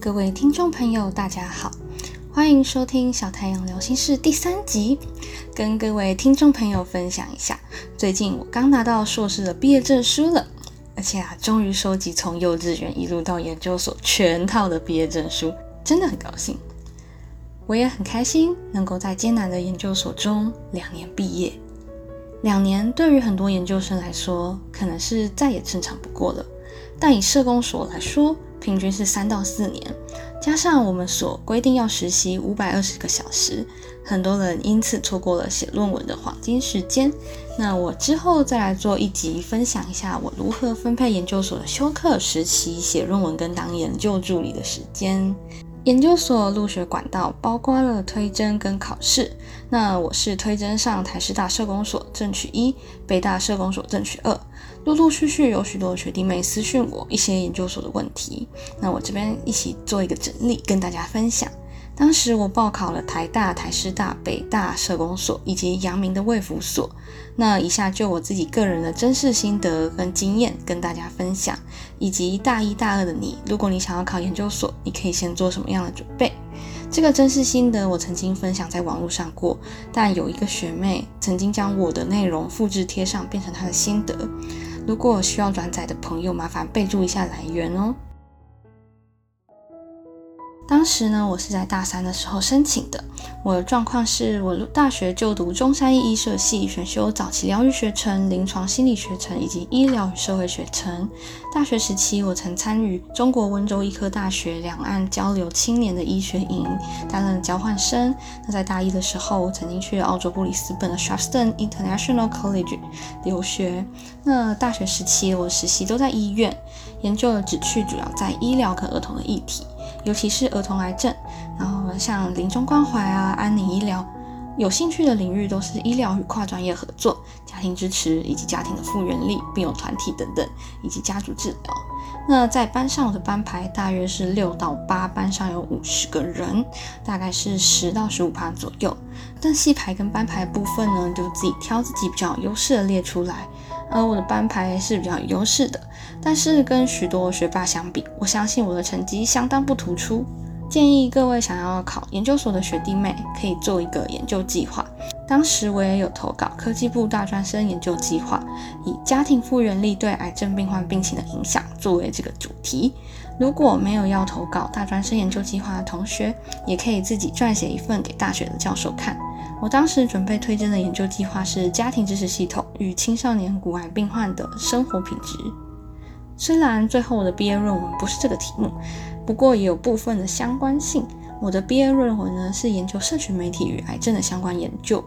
各位听众朋友，大家好，欢迎收听小太阳聊心事第三集。跟各位听众朋友分享一下，最近我刚拿到硕士的毕业证书了，而且啊，终于收集从幼稚园一路到研究所全套的毕业证书，真的很高兴。我也很开心能够在艰难的研究所中两年毕业。两年对于很多研究生来说，可能是再也正常不过了，但以社工所来说，平均是三到四年，加上我们所规定要实习五百二十个小时，很多人因此错过了写论文的黄金时间。那我之后再来做一集，分享一下我如何分配研究所的休课、实习、写论文跟当研究助理的时间。研究所入学管道包括了推甄跟考试。那我是推甄上台师大社工所正取一，北大社工所正取二。陆陆续续有许多学弟妹私讯我一些研究所的问题，那我这边一起做一个整理，跟大家分享。当时我报考了台大、台师大、北大社工所以及阳明的卫福所。那以下就我自己个人的真实心得跟经验跟大家分享，以及大一、大二的你，如果你想要考研究所，你可以先做什么样的准备？这个真实心得我曾经分享在网络上过，但有一个学妹曾经将我的内容复制贴上，变成她的心得。如果需要转载的朋友，麻烦备注一下来源哦。当时呢，我是在大三的时候申请的。我的状况是我大学就读中山医医社系，选修早期疗愈学程、临床心理学程以及医疗与社会学程。大学时期，我曾参与中国温州医科大学两岸交流青年的医学营，担任交换生。那在大一的时候，我曾经去澳洲布里斯本的 Shafton International College 留学。那大学时期，我实习都在医院，研究的旨趣主要在医疗跟儿童的议题。尤其是儿童癌症，然后像临终关怀啊、安宁医疗，有兴趣的领域都是医疗与跨专业合作、家庭支持以及家庭的复原力，并有团体等等，以及家族治疗。那在班上我的班排大约是六到八，班上有五十个人，大概是十到十五趴左右。但系排跟班排部分呢，就自己挑自己比较有优势的列出来。而我的班排是比较有优势的，但是跟许多学霸相比，我相信我的成绩相当不突出。建议各位想要考研究所的学弟妹可以做一个研究计划。当时我也有投稿科技部大专生研究计划，以家庭复原力对癌症病患病情的影响作为这个主题。如果没有要投稿大专生研究计划的同学，也可以自己撰写一份给大学的教授看。我当时准备推荐的研究计划是家庭支持系统与青少年骨癌病患的生活品质。虽然最后我的毕业论文不是这个题目，不过也有部分的相关性。我的毕业论文呢是研究社群媒体与癌症的相关研究。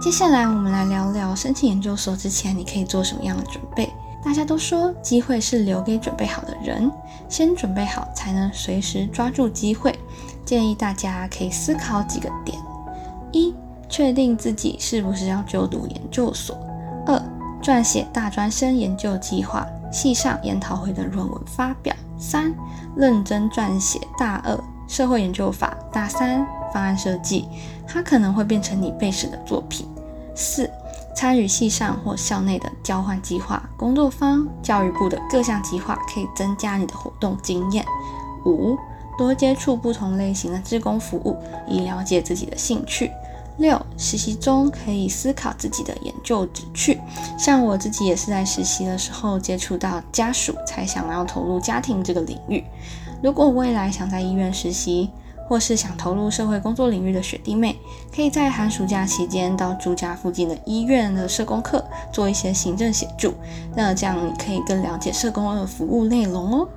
接下来我们来聊聊申请研究所之前你可以做什么样的准备。大家都说机会是留给准备好的人，先准备好才能随时抓住机会。建议大家可以思考几个点。一、确定自己是不是要就读研究所；二、撰写大专生研究计划，系上研讨会的论文发表；三、认真撰写大二社会研究法、大三方案设计，它可能会变成你备审的作品；四、参与系上或校内的交换计划、工作坊、教育部的各项计划，可以增加你的活动经验；五。多接触不同类型的志工服务，以了解自己的兴趣。六，实习中可以思考自己的研究旨趣。像我自己也是在实习的时候接触到家属，才想要投入家庭这个领域。如果未来想在医院实习，或是想投入社会工作领域的学弟妹，可以在寒暑假期间到住家附近的医院的社工课做一些行政协助。那这样你可以更了解社工的服务内容哦。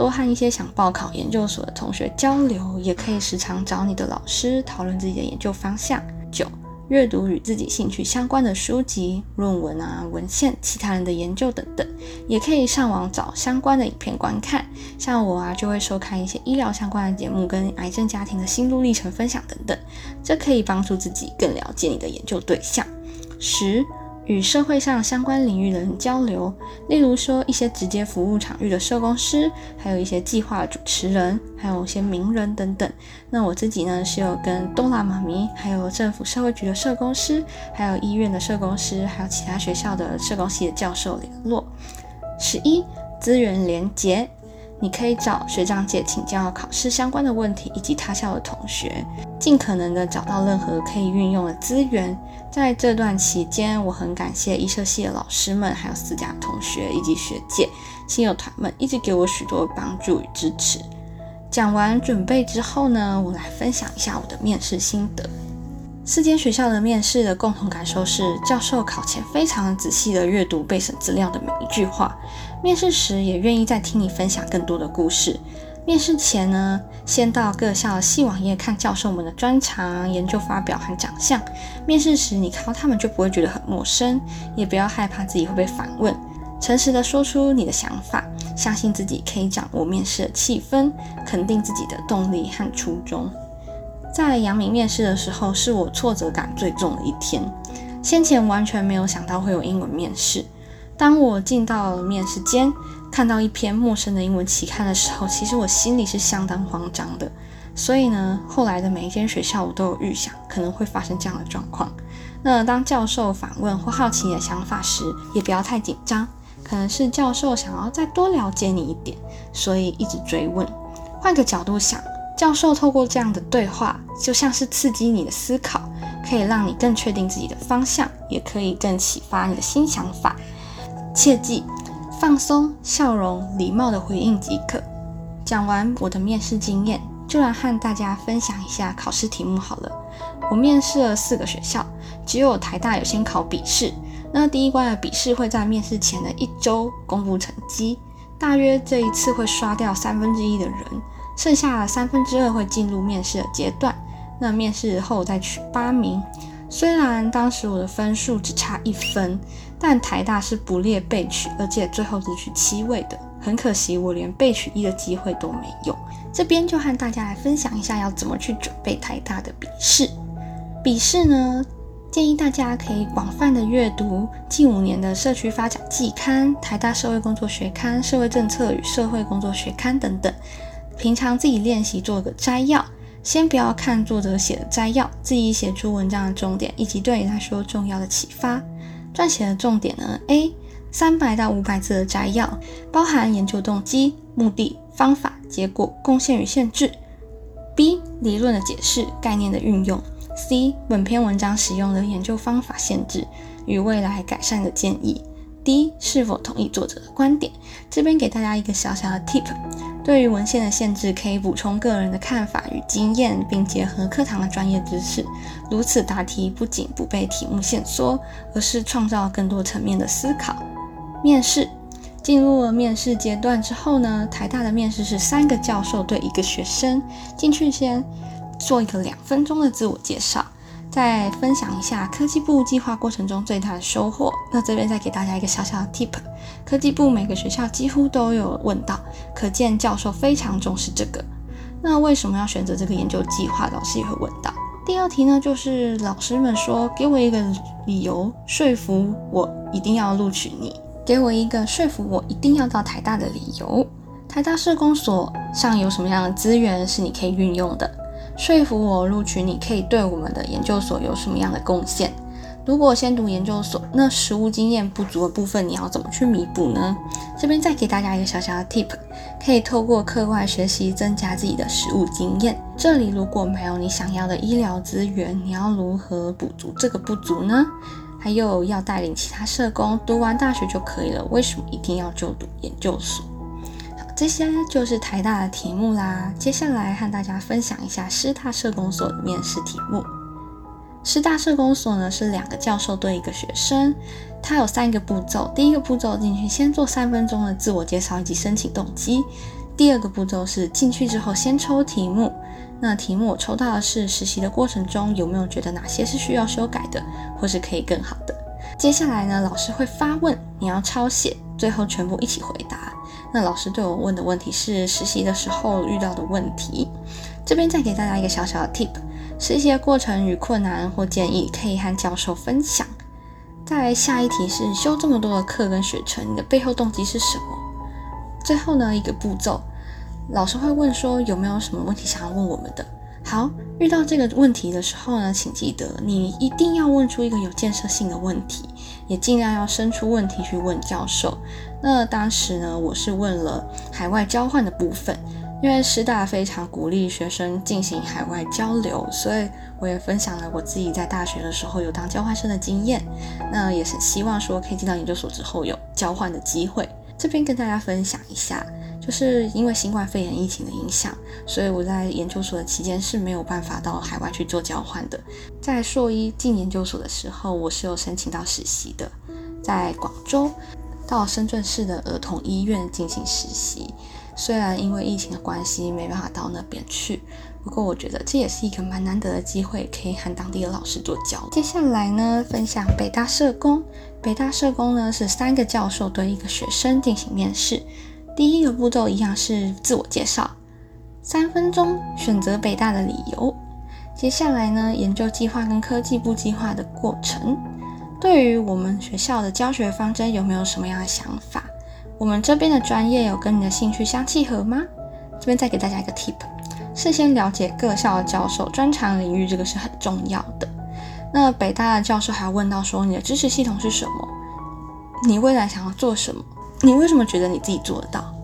多和一些想报考研究所的同学交流，也可以时常找你的老师讨论自己的研究方向。九、阅读与自己兴趣相关的书籍、论文啊、文献、其他人的研究等等，也可以上网找相关的影片观看。像我啊，就会收看一些医疗相关的节目，跟癌症家庭的心路历程分享等等，这可以帮助自己更了解你的研究对象。十。与社会上相关领域的人交流，例如说一些直接服务场域的社工师，还有一些计划主持人，还有一些名人等等。那我自己呢是有跟东拉妈咪，还有政府社会局的社工师，还有医院的社工师，还有其他学校的社工系的教授联络。十一资源连结。你可以找学长姐请教考试相关的问题，以及他校的同学，尽可能的找到任何可以运用的资源。在这段期间，我很感谢医社系的老师们，还有私家同学以及学姐、亲友团们，一直给我许多帮助与支持。讲完准备之后呢，我来分享一下我的面试心得。四间学校的面试的共同感受是，教授考前非常仔细的阅读备审资料的每一句话，面试时也愿意再听你分享更多的故事。面试前呢，先到各校系网页看教授们的专长、研究发表和长相。面试时你看到他们就不会觉得很陌生，也不要害怕自己会被反问，诚实的说出你的想法，相信自己可以掌握面试的气氛，肯定自己的动力和初衷。在阳明面试的时候，是我挫折感最重的一天。先前完全没有想到会有英文面试。当我进到面试间，看到一篇陌生的英文期刊的时候，其实我心里是相当慌张的。所以呢，后来的每一间学校我都有预想可能会发生这样的状况。那当教授反问或好奇你的想法时，也不要太紧张，可能是教授想要再多了解你一点，所以一直追问。换个角度想。教授透过这样的对话，就像是刺激你的思考，可以让你更确定自己的方向，也可以更启发你的新想法。切记，放松、笑容、礼貌的回应即可。讲完我的面试经验，就来和大家分享一下考试题目好了。我面试了四个学校，只有台大有先考笔试。那第一关的笔试会在面试前的一周公布成绩，大约这一次会刷掉三分之一的人。剩下的三分之二会进入面试的阶段，那面试后再取八名。虽然当时我的分数只差一分，但台大是不列备取，而且最后只取七位的。很可惜，我连备取一的机会都没有。这边就和大家来分享一下要怎么去准备台大的笔试。笔试呢，建议大家可以广泛的阅读近五年的社区发展季刊、台大社会工作学刊、社会政策与社会工作学刊等等。平常自己练习做个摘要，先不要看作者写的摘要，自己写出文章的重点以及对你来说重要的启发。撰写的重点呢？A. 三百到五百字的摘要，包含研究动机、目的、方法、结果、贡献与限制。B. 理论的解释、概念的运用。C. 本篇文章使用的研究方法、限制与未来改善的建议。D. 是否同意作者的观点？这边给大家一个小小的 tip。对于文献的限制，可以补充个人的看法与经验，并结合课堂的专业知识。如此答题不仅不被题目限缩，而是创造更多层面的思考。面试进入了面试阶段之后呢，台大的面试是三个教授对一个学生进去先做一个两分钟的自我介绍。再分享一下科技部计划过程中最大的收获。那这边再给大家一个小小的 tip，科技部每个学校几乎都有问到，可见教授非常重视这个。那为什么要选择这个研究计划？老师也会问到。第二题呢，就是老师们说，给我一个理由说服我一定要录取你，给我一个说服我一定要到台大的理由。台大社工所上有什么样的资源是你可以运用的？说服我录取你，可以对我们的研究所有什么样的贡献？如果先读研究所，那实务经验不足的部分，你要怎么去弥补呢？这边再给大家一个小小的 tip，可以透过课外学习增加自己的实务经验。这里如果没有你想要的医疗资源，你要如何补足这个不足呢？还有要带领其他社工读完大学就可以了，为什么一定要就读研究所？这些就是台大的题目啦。接下来和大家分享一下师大社工所的面试题目。师大社工所呢是两个教授对一个学生，它有三个步骤。第一个步骤进去先做三分钟的自我介绍以及申请动机。第二个步骤是进去之后先抽题目。那题目我抽到的是实习的过程中有没有觉得哪些是需要修改的，或是可以更好的。接下来呢，老师会发问，你要抄写，最后全部一起回答。那老师对我问的问题是实习的时候遇到的问题，这边再给大家一个小小的 tip，实习的过程与困难或建议可以和教授分享。再来下一题是修这么多的课跟学程，你的背后动机是什么？最后呢一个步骤，老师会问说有没有什么问题想要问我们的？好，遇到这个问题的时候呢，请记得你一定要问出一个有建设性的问题，也尽量要伸出问题去问教授。那当时呢，我是问了海外交换的部分，因为师大非常鼓励学生进行海外交流，所以我也分享了我自己在大学的时候有当交换生的经验。那也是希望说可以进到研究所之后有交换的机会。这边跟大家分享一下。就是因为新冠肺炎疫情的影响，所以我在研究所的期间是没有办法到海外去做交换的。在硕一进研究所的时候，我是有申请到实习的，在广州到深圳市的儿童医院进行实习。虽然因为疫情的关系没办法到那边去，不过我觉得这也是一个蛮难得的机会，可以和当地的老师做交流。接下来呢，分享北大社工。北大社工呢是三个教授对一个学生进行面试。第一个步骤一样是自我介绍，三分钟选择北大的理由。接下来呢，研究计划跟科技部计划的过程。对于我们学校的教学方针有没有什么样的想法？我们这边的专业有跟你的兴趣相契合吗？这边再给大家一个 tip，事先了解各校的教授专长领域，这个是很重要的。那北大的教授还要问到说，你的知识系统是什么？你未来想要做什么？你为什么觉得你自己做得到？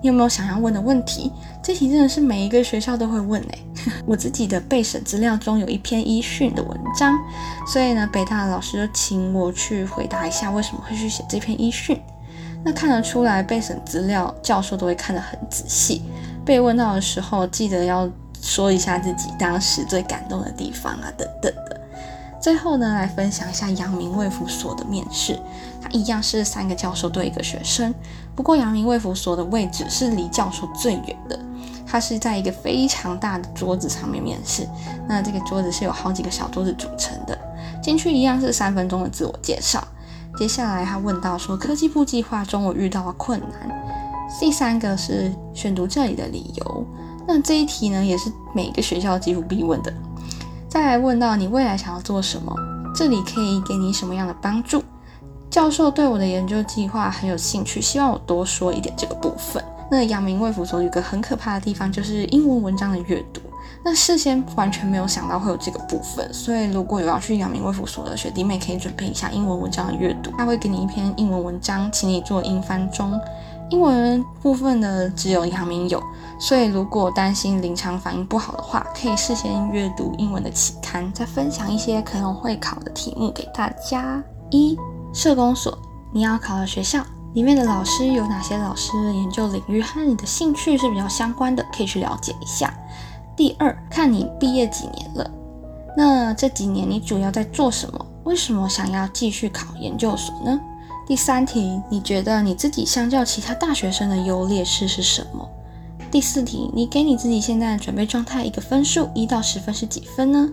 你有没有想要问的问题？这题真的是每一个学校都会问诶。我自己的备审资料中有一篇医讯的文章，所以呢，北大的老师就请我去回答一下为什么会去写这篇医讯。那看得出来，备审资料教授都会看得很仔细。被问到的时候，记得要说一下自己当时最感动的地方啊，等等的。最后呢，来分享一下阳明卫福所的面试。它一样是三个教授对一个学生，不过阳明卫福所的位置是离教授最远的。它是在一个非常大的桌子上面面试。那这个桌子是有好几个小桌子组成的。进去一样是三分钟的自我介绍。接下来他问到说科技部计划中我遇到了困难。第三个是选读这里的理由。那这一题呢，也是每个学校几乎必问的。再来问到你未来想要做什么，这里可以给你什么样的帮助？教授对我的研究计划很有兴趣，希望我多说一点这个部分。那阳明卫福所有个很可怕的地方，就是英文文章的阅读。那事先完全没有想到会有这个部分，所以如果有要去阳明卫福所的学弟妹，可以准备一下英文文章的阅读。他会给你一篇英文文章，请你做英翻中。英文部分呢，只有阳明有。所以，如果担心临场反应不好的话，可以事先阅读英文的期刊，再分享一些可能会考的题目给大家。一、社工所，你要考的学校里面的老师有哪些老师的研究领域和你的兴趣是比较相关的，可以去了解一下。第二，看你毕业几年了，那这几年你主要在做什么？为什么想要继续考研究所呢？第三题，你觉得你自己相较其他大学生的优劣势是什么？第四题，你给你自己现在的准备状态一个分数，一到十分是几分呢？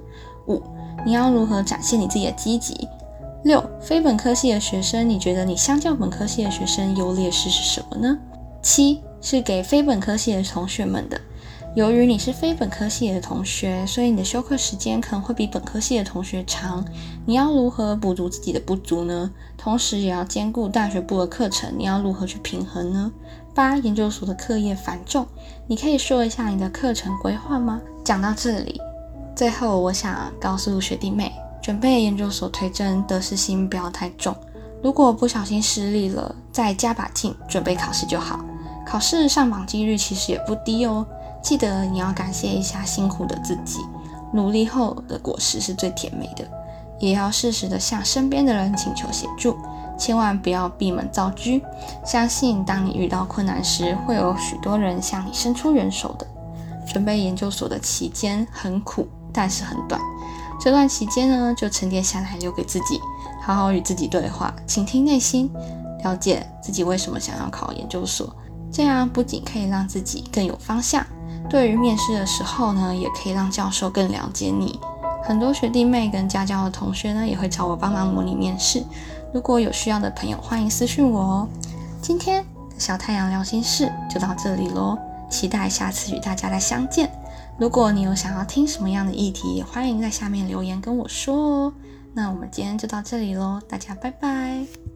五，你要如何展现你自己的积极？六，非本科系的学生，你觉得你相较本科系的学生优劣势是什么呢？七，是给非本科系的同学们的。由于你是非本科系的同学，所以你的修课时间可能会比本科系的同学长。你要如何补足自己的不足呢？同时也要兼顾大学部的课程，你要如何去平衡呢？八研究所的课业繁重，你可以说一下你的课程规划吗？讲到这里，最后我想告诉学弟妹，准备研究所推甄得失心不要太重。如果不小心失利了，再加把劲，准备考试就好。考试上榜几率其实也不低哦。记得你要感谢一下辛苦的自己，努力后的果实是最甜美的。也要适时的向身边的人请求协助。千万不要闭门造车，相信当你遇到困难时，会有许多人向你伸出援手的。准备研究所的期间很苦，但是很短。这段期间呢，就沉淀下来，留给自己，好好与自己对话，倾听内心，了解自己为什么想要考研究所。这样不仅可以让自己更有方向，对于面试的时候呢，也可以让教授更了解你。很多学弟妹跟家教的同学呢，也会找我帮忙模拟面试。如果有需要的朋友，欢迎私讯我哦。今天的小太阳聊心事就到这里喽，期待下次与大家再相见。如果你有想要听什么样的议题，也欢迎在下面留言跟我说哦。那我们今天就到这里喽，大家拜拜。